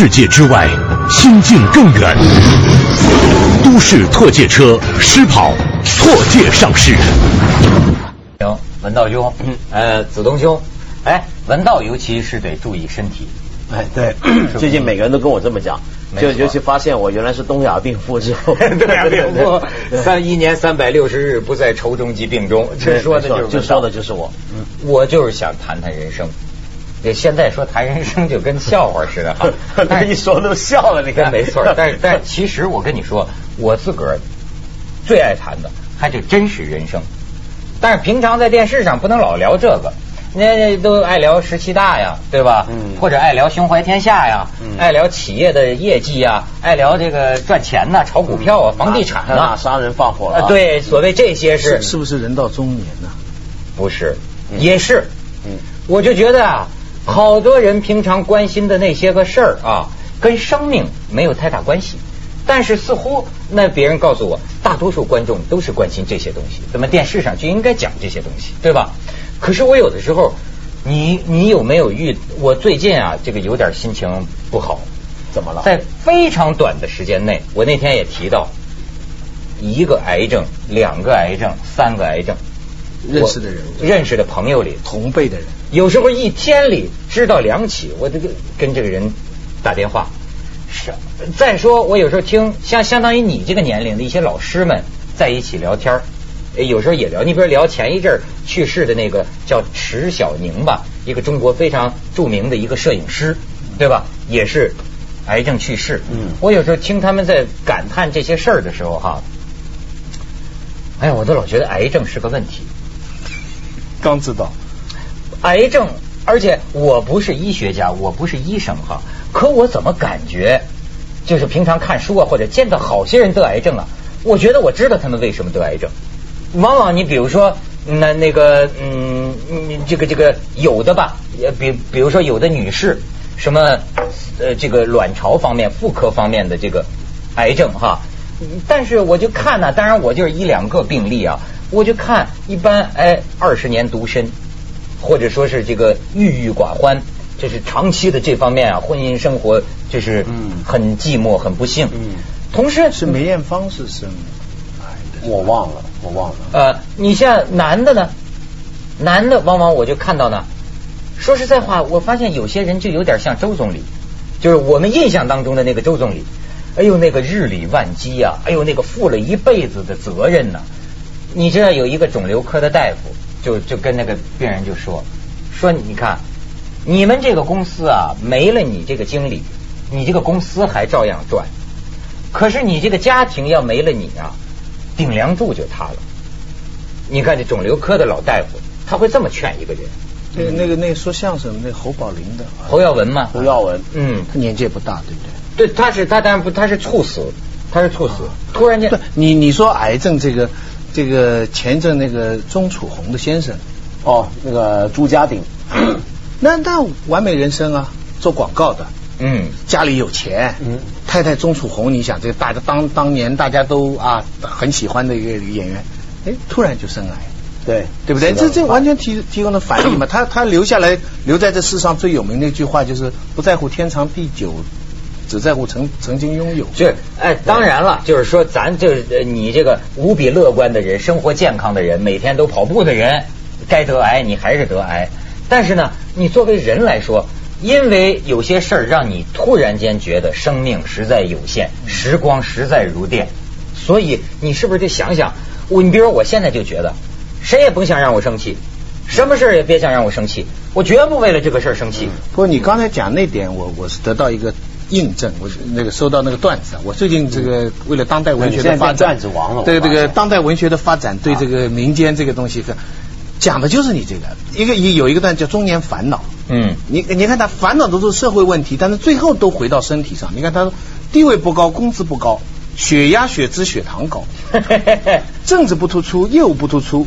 世界之外，心境更远。都市特界车狮跑错界上市。行，文道兄，呃，子东兄，哎，文道尤其是得注意身体。哎，对，最近每个人都跟我这么讲，就尤其发现我原来是东亚病夫之后，东亚病夫，三一年三百六十日不在愁中及病中，这说的就是就说的就是我。嗯，我就是想谈谈人生。这现在说谈人生就跟笑话似的哈，但是一说都笑了，你看没错。但是但是其实我跟你说，我自个儿最爱谈的还是真实人生。但是平常在电视上不能老聊这个，那都爱聊十七大呀，对吧？嗯。或者爱聊胸怀天下呀，爱聊企业的业绩呀，爱聊这个赚钱呐，炒股票啊，房地产啊，杀人放火了。对，所谓这些是是不是人到中年呢？不是，也是。嗯。我就觉得啊。好多人平常关心的那些个事儿啊，跟生命没有太大关系，但是似乎那别人告诉我，大多数观众都是关心这些东西，怎么电视上就应该讲这些东西，对吧？可是我有的时候，你你有没有遇？我最近啊，这个有点心情不好，怎么了？在非常短的时间内，我那天也提到，一个癌症，两个癌症，三个癌症，认识的人，认识的朋友里，同辈的人。有时候一天里知道两起，我这个跟这个人打电话。是，再说我有时候听像相当于你这个年龄的一些老师们在一起聊天有时候也聊。你比如聊前一阵去世的那个叫迟小宁吧，一个中国非常著名的一个摄影师，对吧？也是癌症去世。嗯。我有时候听他们在感叹这些事儿的时候，哈，哎呀，我都老觉得癌症是个问题。刚知道。癌症，而且我不是医学家，我不是医生哈，可我怎么感觉，就是平常看书啊，或者见到好些人得癌症啊，我觉得我知道他们为什么得癌症。往往你比如说，那那个嗯，这个这个有的吧，比比如说有的女士，什么呃这个卵巢方面、妇科方面的这个癌症哈，但是我就看呢，当然我就是一两个病例啊，我就看一般哎二十年独身。或者说是这个郁郁寡欢，这是长期的这方面啊，婚姻生活就是很寂寞、很不幸。嗯，同时是梅艳芳是生癌的，我忘了，我忘了。呃，你像男的呢，男的往往我就看到呢，说实在话，我发现有些人就有点像周总理，就是我们印象当中的那个周总理。哎呦，那个日理万机呀，哎呦，那个负了一辈子的责任呢。你知道有一个肿瘤科的大夫。就就跟那个病人就说说你看你们这个公司啊没了你这个经理你这个公司还照样转可是你这个家庭要没了你啊顶梁柱就塌了。你看这肿瘤科的老大夫他会这么劝一个人。那个那个那说相声那侯宝林的侯耀文嘛侯耀文。嗯。他年纪也不大对不对？对他是他当然不他是猝死他是猝死。突然间你你说癌症这个。这个前阵那个钟楚红的先生，哦，那个朱家鼎，那那完美人生啊，做广告的，嗯，家里有钱，嗯，太太钟楚红，你想这个大家当当年大家都啊很喜欢的一个演员，哎，突然就生癌，对。对不对？这这完全提提供了反应嘛。他他留下来留在这世上最有名的一句话就是不在乎天长地久。只在乎曾曾经拥有，是哎，当然了，就是说，咱就是你这个无比乐观的人，生活健康的人，每天都跑步的人，该得癌你还是得癌。但是呢，你作为人来说，因为有些事儿让你突然间觉得生命实在有限，时光实在如电，所以你是不是得想想？我你比如我现在就觉得，谁也甭想让我生气，什么事儿也别想让我生气，我绝不为了这个事儿生气。不过你刚才讲那点，我我是得到一个。印证我那个收到那个段子啊，我最近这个为了当代文学的发展，段子王了。对这个当代文学的发展，对这个民间这个东西，讲的就是你这个一个有一个段叫中年烦恼。嗯，你你看他烦恼都是社会问题，但是最后都回到身体上。你看他地位不高，工资不高，血压、血脂、血糖高，政治不突出，业务不突出，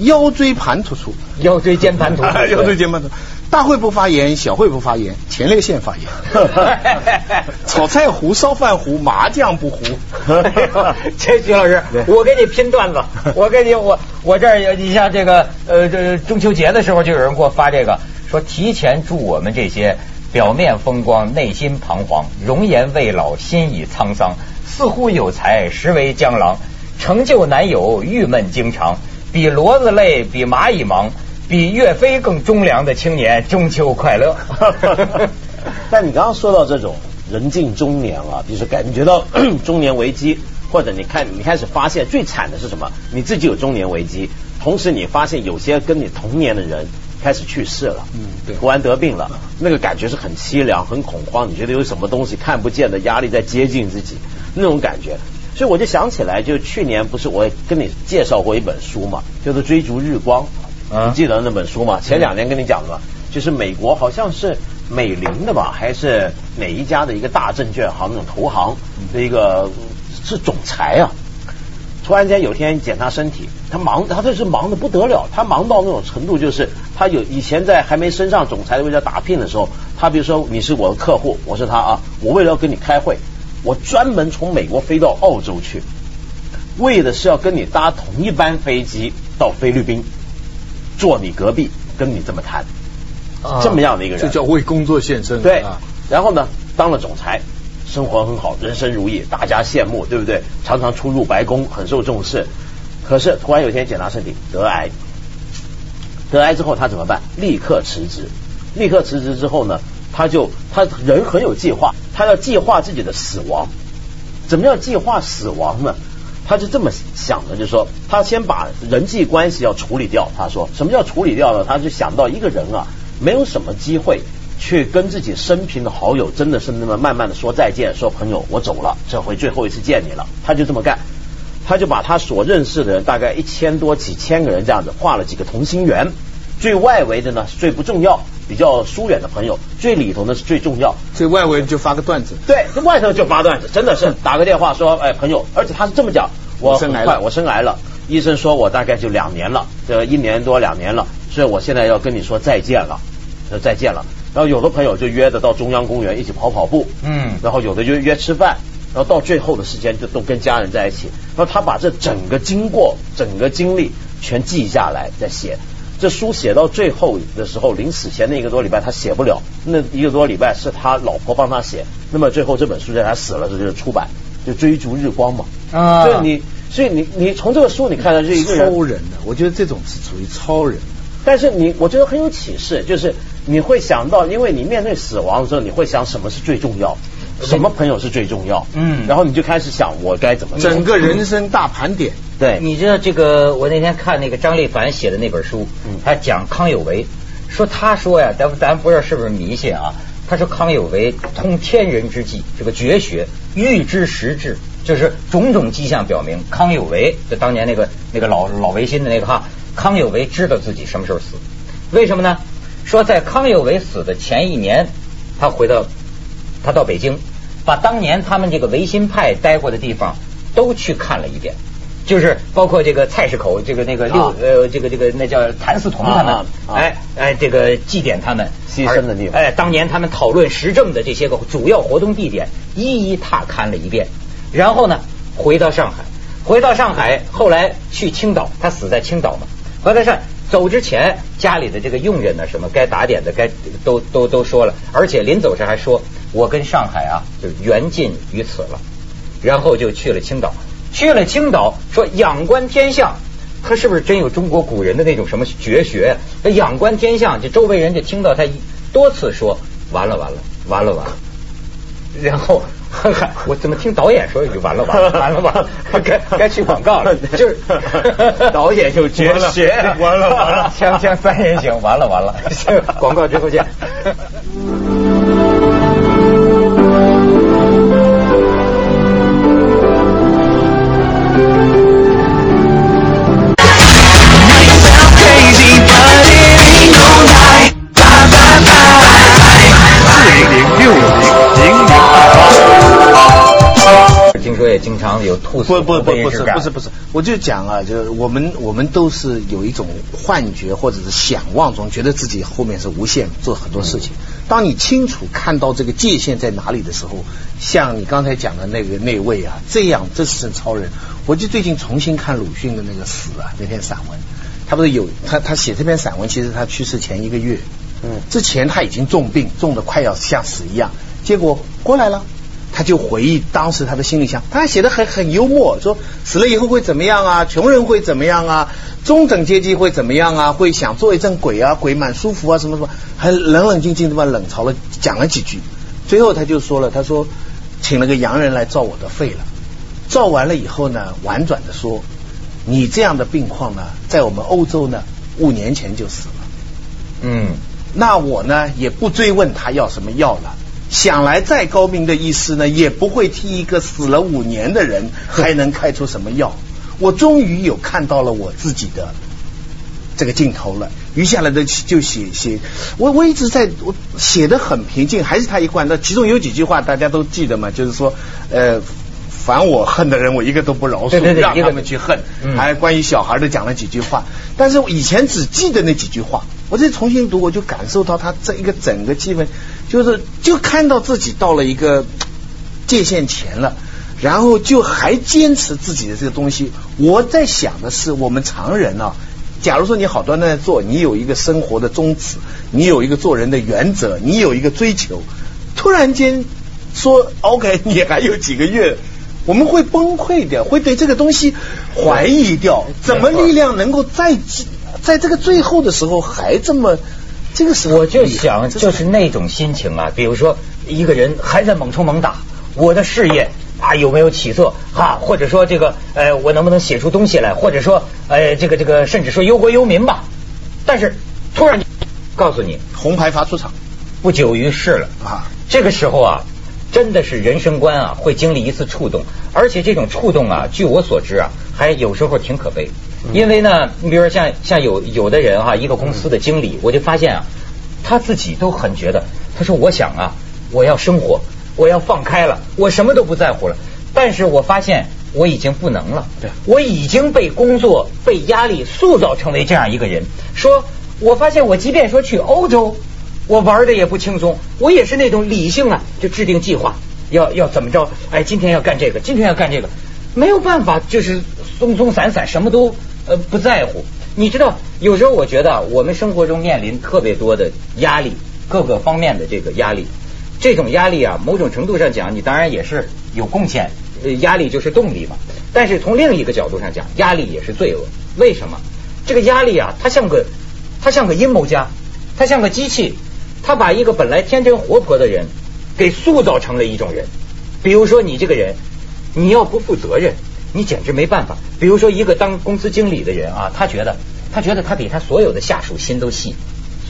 腰椎盘突出，腰椎间盘突出，腰椎间盘突。大会不发言，小会不发言，前列腺发言。炒菜糊，烧饭糊，麻将不糊。这徐老师，我给你拼段子，我给你我我这儿有你像这个呃这中秋节的时候就有人给我发这个，说提前祝我们这些表面风光，内心彷徨，容颜未老，心已沧桑。似乎有才，实为江郎。成就难有，郁闷经常。比骡子累，比蚂蚁忙，比岳飞更忠良的青年，中秋快乐。但你刚刚说到这种人近中年了，就是感觉到 中年危机，或者你看你开始发现最惨的是什么？你自己有中年危机，同时你发现有些跟你同年的人。开始去世了，嗯，对，突然得病了，那个感觉是很凄凉、很恐慌。你觉得有什么东西看不见的压力在接近自己，那种感觉。所以我就想起来，就去年不是我跟你介绍过一本书嘛，叫做《追逐日光》，你记得那本书吗？前两年跟你讲的，就是美国好像是美林的吧，还是哪一家的一个大证券行那种投行的一个是总裁啊。突然间有天检查身体，他忙，他这是忙的不得了，他忙到那种程度，就是他有以前在还没升上总裁的位置打拼的时候，他比如说你是我的客户，我是他啊，我为了要跟你开会，我专门从美国飞到澳洲去，为的是要跟你搭同一班飞机到菲律宾，坐你隔壁跟你这么谈，这么样的一个人，这叫为工作献身。对，然后呢，当了总裁。生活很好，人生如意，大家羡慕，对不对？常常出入白宫，很受重视。可是突然有一天检查身体，得癌。得癌之后他怎么办？立刻辞职。立刻辞职之后呢，他就他人很有计划，他要计划自己的死亡。怎么样计划死亡呢？他就这么想的，就是说，他先把人际关系要处理掉。他说，什么叫处理掉呢？他就想到一个人啊，没有什么机会。去跟自己生平的好友，真的是那么慢慢的说再见，说朋友我走了，这回最后一次见你了。他就这么干，他就把他所认识的人，大概一千多几千个人这样子画了几个同心圆，最外围的呢是最不重要，比较疏远的朋友，最里头呢是最重要。最外围就发个段子，对，外头就发段子，真的是打个电话说，哎朋友，而且他是这么讲，我很快，我生癌了，医生说我大概就两年了，这一年多两年了，所以我现在要跟你说再见了，说再见了。然后有的朋友就约着到中央公园一起跑跑步，嗯，然后有的就约吃饭，然后到最后的时间就都跟家人在一起。然后他把这整个经过、整个经历全记下来，再写。这书写到最后的时候，临死前那一个多礼拜他写不了，那一个多礼拜是他老婆帮他写。那么最后这本书在他死了时候就出版，就追逐日光嘛。啊，所以你，所以你，你从这个书你看到这一个超人的，我觉得这种是属于超人。但是你，我觉得很有启示，就是你会想到，因为你面对死亡的时候，你会想什么是最重要，什么朋友是最重要，嗯，然后你就开始想我该怎么整个人生大盘点。对，你知道这个，我那天看那个张立凡写的那本书，他讲康有为，说他说呀，咱咱不知道是不是迷信啊，他说康有为通天人之际，这个绝学，预知时至，就是种种迹象表明，康有为就当年那个那个老老维新的那个哈。康有为知道自己什么时候死，为什么呢？说在康有为死的前一年，他回到他到北京，把当年他们这个维新派待过的地方都去看了一遍，就是包括这个菜市口，这个那个六呃这个这个那叫谭嗣同他们，哎哎这个祭奠他们牺牲的地方，哎当年他们讨论时政的这些个主要活动地点，一一踏勘了一遍，然后呢回到上海，回到上海，后来去青岛，他死在青岛嘛。何德善走之前，家里的这个佣人呢，什么该打点的，该都都都说了，而且临走时还说：“我跟上海啊，就缘尽于此了。”然后就去了青岛，去了青岛，说仰观天象，他是不是真有中国古人的那种什么绝学？那仰观天象，就周围人就听到他多次说：“完了完了完了完了。”然后。我怎么听导演说就完了完了完了完了，该该去广告了，就是 导演就绝学，完了完了，锵锵三人行，完了完了，广告之后见。不不不不是不是不是，我就讲啊，就是我们我们都是有一种幻觉或者是想望中，觉得自己后面是无限做很多事情。当你清楚看到这个界限在哪里的时候，像你刚才讲的那个那位啊，这样这是超人。我就最近重新看鲁迅的那个死啊那篇散文，他不是有他他写这篇散文，其实他去世前一个月，嗯，之前他已经重病，重的快要像死一样，结果过来了。他就回忆当时他的心里想，他还写的很很幽默，说死了以后会怎么样啊？穷人会怎么样啊？中等阶级会怎么样啊？会想做一阵鬼啊？鬼蛮舒服啊？什么什么？还冷冷静静的把冷嘲了讲了几句，最后他就说了，他说请了个洋人来照我的肺了，照完了以后呢，婉转的说，你这样的病况呢，在我们欧洲呢，五年前就死了。嗯，那我呢也不追问他要什么药了。想来再高明的医师呢，也不会替一个死了五年的人 还能开出什么药。我终于有看到了我自己的这个镜头了。余下来的就写写，我我一直在我写的很平静，还是他一贯。的其中有几句话大家都记得嘛，就是说，呃，凡我恨的人，我一个都不饶恕，让他们去恨。还关于小孩的讲了几句话，但是我以前只记得那几句话。我再重新读，我就感受到他这一个整个气氛，就是就看到自己到了一个界限前了，然后就还坚持自己的这个东西。我在想的是，我们常人啊，假如说你好端端做，你有一个生活的宗旨，你有一个做人的原则，你有一个追求，突然间说 OK，你还有几个月，我们会崩溃掉，会对这个东西怀疑掉，怎么力量能够在？在这个最后的时候还这么，这个时候我就想就是那种心情啊，比如说一个人还在猛冲猛打，我的事业啊有没有起色啊？或者说这个呃我能不能写出东西来？或者说呃这个这个甚至说忧国忧民吧？但是突然告诉你红牌罚出场，不久于世了啊！这个时候啊，真的是人生观啊会经历一次触动，而且这种触动啊，据我所知啊，还有时候挺可悲。因为呢，你比如说像像有有的人哈，一个公司的经理，我就发现啊，他自己都很觉得，他说我想啊，我要生活，我要放开了，我什么都不在乎了。但是我发现我已经不能了，对，我已经被工作、被压力塑造成为这样一个人。说，我发现我即便说去欧洲，我玩的也不轻松，我也是那种理性啊，就制定计划，要要怎么着？哎，今天要干这个，今天要干这个，没有办法，就是松松散散，什么都。呃，不在乎。你知道，有时候我觉得我们生活中面临特别多的压力，各个方面的这个压力。这种压力啊，某种程度上讲，你当然也是有贡献。呃压力就是动力嘛。但是从另一个角度上讲，压力也是罪恶。为什么？这个压力啊，它像个，它像个阴谋家，它像个机器，它把一个本来天真活泼的人给塑造成了一种人。比如说你这个人，你要不负责任。你简直没办法。比如说，一个当公司经理的人啊，他觉得，他觉得他比他所有的下属心都细。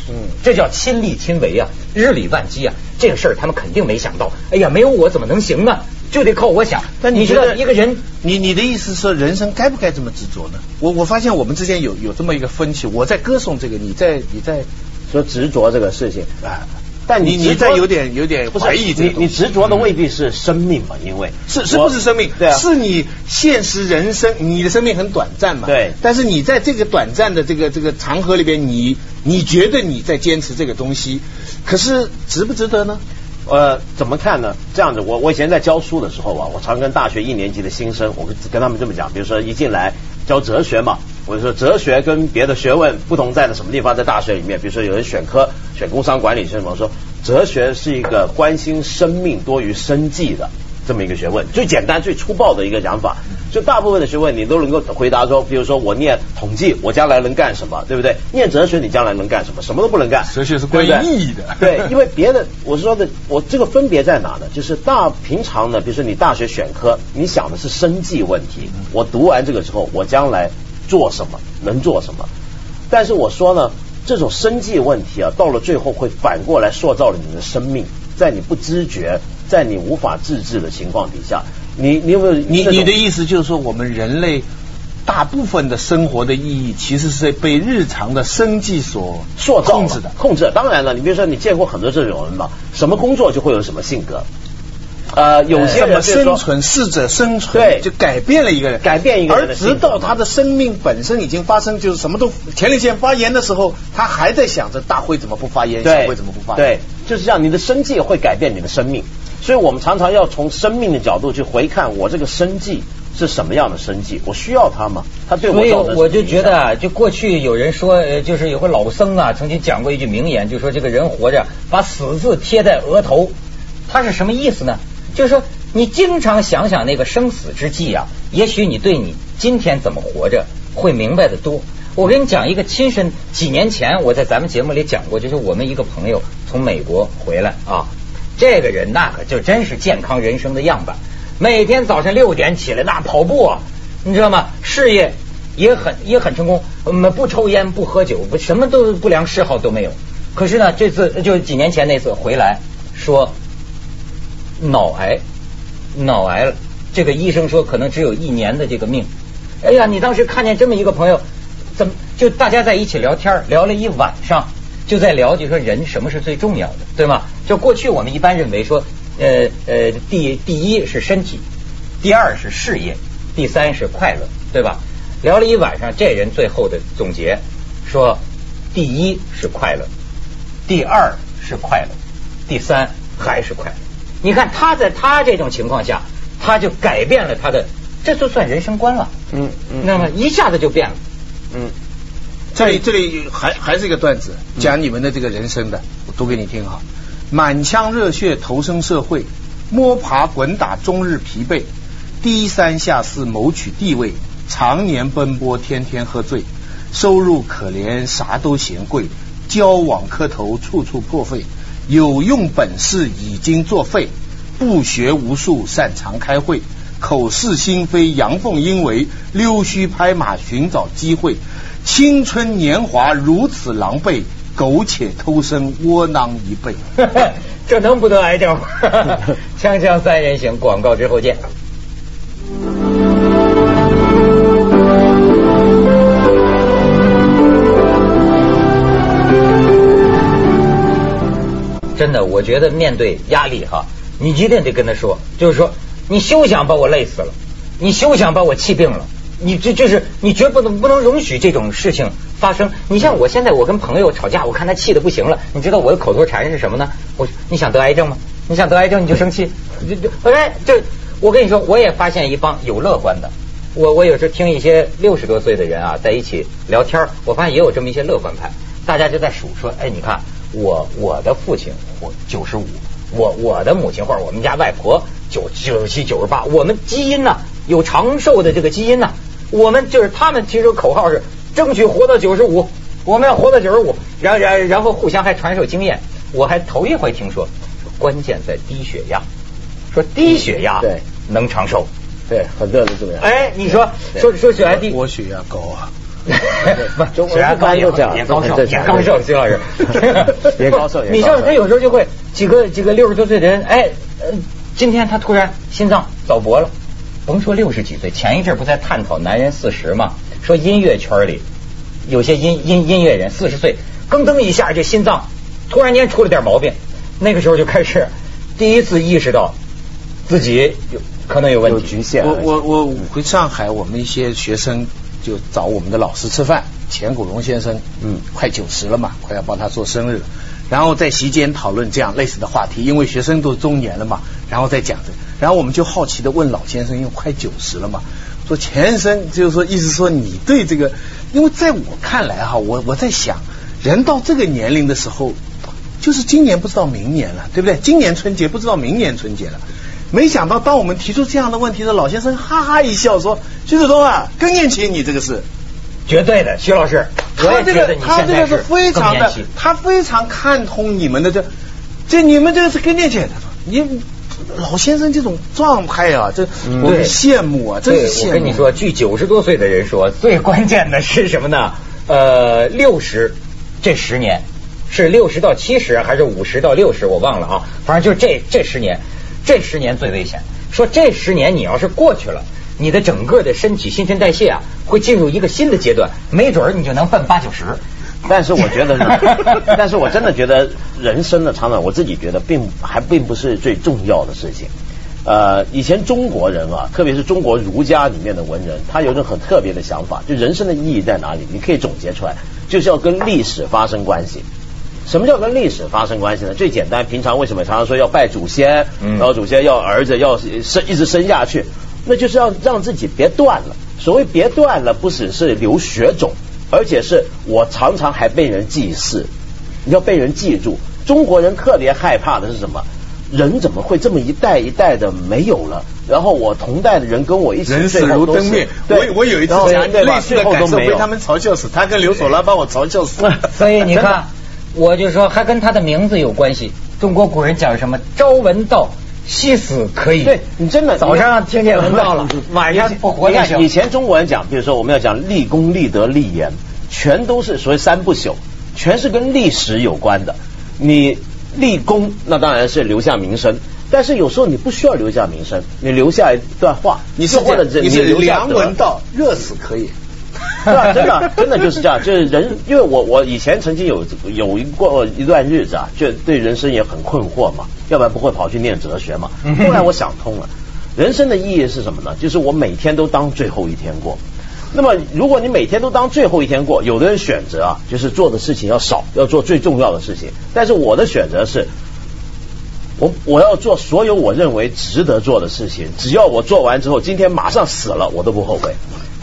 嗯，这叫亲力亲为啊，日理万机啊。这个事儿他们肯定没想到。哎呀，没有我怎么能行呢？就得靠我想。那你觉得一个人，你你的意思是人生该不该这么执着呢？我我发现我们之间有有这么一个分歧。我在歌颂这个，你在你在说执着这个事情啊。但你你在有点有点怀疑这你你执着的未必是生命嘛？因为是是不是生命？对啊，是你现实人生，你的生命很短暂嘛？对。但是你在这个短暂的这个这个长河里边，你你觉得你在坚持这个东西，可是值不值得呢？呃，怎么看呢？这样子，我我以前在教书的时候啊，我常跟大学一年级的新生，我跟跟他们这么讲，比如说一进来教哲学嘛，我就说哲学跟别的学问不同在的什么地方，在大学里面，比如说有人选科选工商管理是什么，说哲学是一个关心生命多于生计的。这么一个学问，最简单、最粗暴的一个讲法，就大部分的学问你都能够回答说，比如说我念统计，我将来能干什么，对不对？念哲学，你将来能干什么？什么都不能干。哲学是关于意义的。对，因为别的，我是说的，我这个分别在哪呢？就是大平常呢，比如说你大学选科，你想的是生计问题，我读完这个之后，我将来做什么，能做什么？但是我说呢，这种生计问题啊，到了最后会反过来塑造了你的生命，在你不知觉。在你无法自制的情况底下，你你有没有？你你的意思就是说，我们人类大部分的生活的意义，其实是被日常的生计所塑造控制的。控制。当然了，你比如说，你见过很多这种人嘛？什么工作就会有什么性格。呃，有些人生存适者生存，对，就改变了一个人，改变一个人，而直到他的生命本身已经发生，就是什么都前列腺发炎的时候，他还在想着大会怎么不发炎，小会怎么不发炎，对，就是这样，你的生计会改变你的生命。所以我们常常要从生命的角度去回看我这个生计，是什么样的生计？我需要他吗？他对我所以我就觉得，就过去有人说，呃，就是有个老僧啊，曾经讲过一句名言，就说这个人活着把死字贴在额头，他是什么意思呢？就是说你经常想想那个生死之际啊，也许你对你今天怎么活着会明白的多。我跟你讲一个亲身，几年前我在咱们节目里讲过，就是我们一个朋友从美国回来啊，这个人那可就真是健康人生的样板。每天早上六点起来，那跑步啊，你知道吗？事业也很也很成功，我们不抽烟不喝酒，不什么都不良嗜好都没有。可是呢，这次就几年前那次回来，说脑癌，脑癌了。这个医生说可能只有一年的这个命。哎呀，你当时看见这么一个朋友，怎么就大家在一起聊天，聊了一晚上，就在聊，就说人什么是最重要的，对吗？就过去我们一般认为说。呃呃，第第一是身体，第二是事业，第三是快乐，对吧？聊了一晚上，这人最后的总结说：第一是快乐，第二是快乐，第三还是快乐。你看他在他这种情况下，他就改变了他的，这就算人生观了。嗯嗯，那么一下子就变了。嗯，这里这里还还是一个段子，讲你们的这个人生的，我读给你听哈。满腔热血投身社会，摸爬滚打终日疲惫，低三下四谋取地位，常年奔波天天喝醉，收入可怜啥都嫌贵，交往磕头处处破费，有用本事已经作废，不学无术擅长开会，口是心非阳奉阴违，溜须拍马寻找机会，青春年华如此狼狈。苟且偷生，窝囊一辈，这能不得癌症？锵锵三人行，广告之后见。真的，我觉得面对压力哈，你一定得跟他说，就是说，你休想把我累死了，你休想把我气病了。你这就是你绝不能不能容许这种事情发生。你像我现在我跟朋友吵架，我看他气的不行了，你知道我的口头禅是什么呢？我你想得癌症吗？你想得癌症你就生气。就就哎，这我跟你说，我也发现一帮有乐观的。我我有时候听一些六十多岁的人啊在一起聊天，我发现也有这么一些乐观派。大家就在数说，哎，你看我我的父亲活九十五，我我的母亲或者我们家外婆九九十七九十八，我们基因呢有长寿的这个基因呢。我们就是他们，提出口号是争取活到九十五，我们要活到九十五，然然然后互相还传授经验。我还头一回听说，关键在低血压，说低血压对能长寿，对很多人都这么样。哎，你说说说血压低，我血压高啊，不，血压高也也高寿，也高寿，徐老师，也高寿。你像他有时候就会几个几个六十多岁的人，哎，今天他突然心脏早搏了。甭说六十几岁，前一阵不在探讨男人四十吗？说音乐圈里有些音音音乐人四十岁，噔噔一下这心脏突然间出了点毛病，那个时候就开始第一次意识到自己有可能有问题。局限。我我我回上海，我们一些学生就找我们的老师吃饭，钱谷荣先生，嗯，快九十了嘛，快要帮他做生日。然后在席间讨论这样类似的话题，因为学生都中年了嘛，然后再讲这，然后我们就好奇的问老先生，因为快九十了嘛，说钱先生就是说意思说你对这个，因为在我看来哈，我我在想，人到这个年龄的时候，就是今年不知道明年了，对不对？今年春节不知道明年春节了，没想到当我们提出这样的问题的老先生哈哈一笑说，徐子东啊，更年期你这个是。绝对的，徐老师，他这个他这个是非常的，他非常看通你们的这这你们这个是更年期。你老先生这种状态啊，这我羡慕啊，真是羡慕。我跟你说，据九十多岁的人说，最关键的是什么呢？呃，六十这十年是六十到七十还是五十到六十？我忘了啊，反正就是这这十年，这十年最危险。说这十年你要是过去了。你的整个的身体新陈代谢啊，会进入一个新的阶段，没准儿你就能奔八九十。但是我觉得，但是我真的觉得人生的长短，我自己觉得并还并不是最重要的事情。呃，以前中国人啊，特别是中国儒家里面的文人，他有一种很特别的想法，就人生的意义在哪里？你可以总结出来，就是要跟历史发生关系。什么叫跟历史发生关系呢？最简单，平常为什么常常说要拜祖先，然后祖先要儿子要生一直生下去？那就是要让自己别断了。所谓别断了，不只是留血种，而且是我常常还被人祭祀，你要被人记住。中国人特别害怕的是什么？人怎么会这么一代一代的没有了？然后我同代的人跟我一起人死如灯灭。我我有一次类似的感受被他们嘲笑死，他跟刘索拉把我嘲笑死。所以你看，我就说还跟他的名字有关系。中国古人讲什么？朝闻道，夕死可以。对你真的早上听见闻道了，晚上不活下去。以前中国人讲，比如说我们要讲立功、立德、立言，全都是所谓三不朽，全是跟历史有关的。你立功，那当然是留下名声。但是有时候你不需要留下名声，你留下一段话，你是或者你是梁文道，热死可以。对吧？真的，真的就是这样。就是人，因为我我以前曾经有有一过一段日子啊，就对人生也很困惑嘛，要不然不会跑去念哲学嘛。后来我想通了，人生的意义是什么呢？就是我每天都当最后一天过。那么，如果你每天都当最后一天过，有的人选择啊，就是做的事情要少，要做最重要的事情。但是我的选择是，我我要做所有我认为值得做的事情，只要我做完之后，今天马上死了，我都不后悔。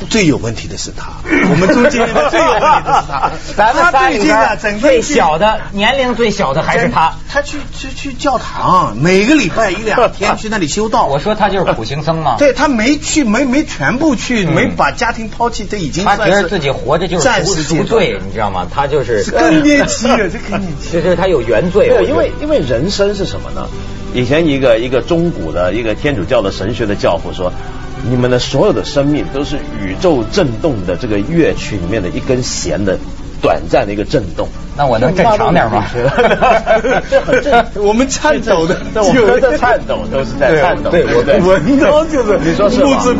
最有问题的是他，我们中间最有问题的是他。咱们仨里边最小的年龄最小的还是他。他去去去教堂，每个礼拜一两天去那里修道。我说他就是苦行僧嘛。对他没去，没没全部去，没把家庭抛弃，这已经他觉得自己活着就是赎罪，你知道吗？他就是更年期啊，这更年期。就是他有原罪。对，因为因为人生是什么呢？以前一个一个中古的一个天主教的神学的教父说。你们的所有的生命都是宇宙震动的这个乐曲里面的一根弦的短暂的一个震动。那我能再长点吗？这很正，我们颤抖的，我们在颤抖，都是在颤抖。对，我闻到就是你说是吗？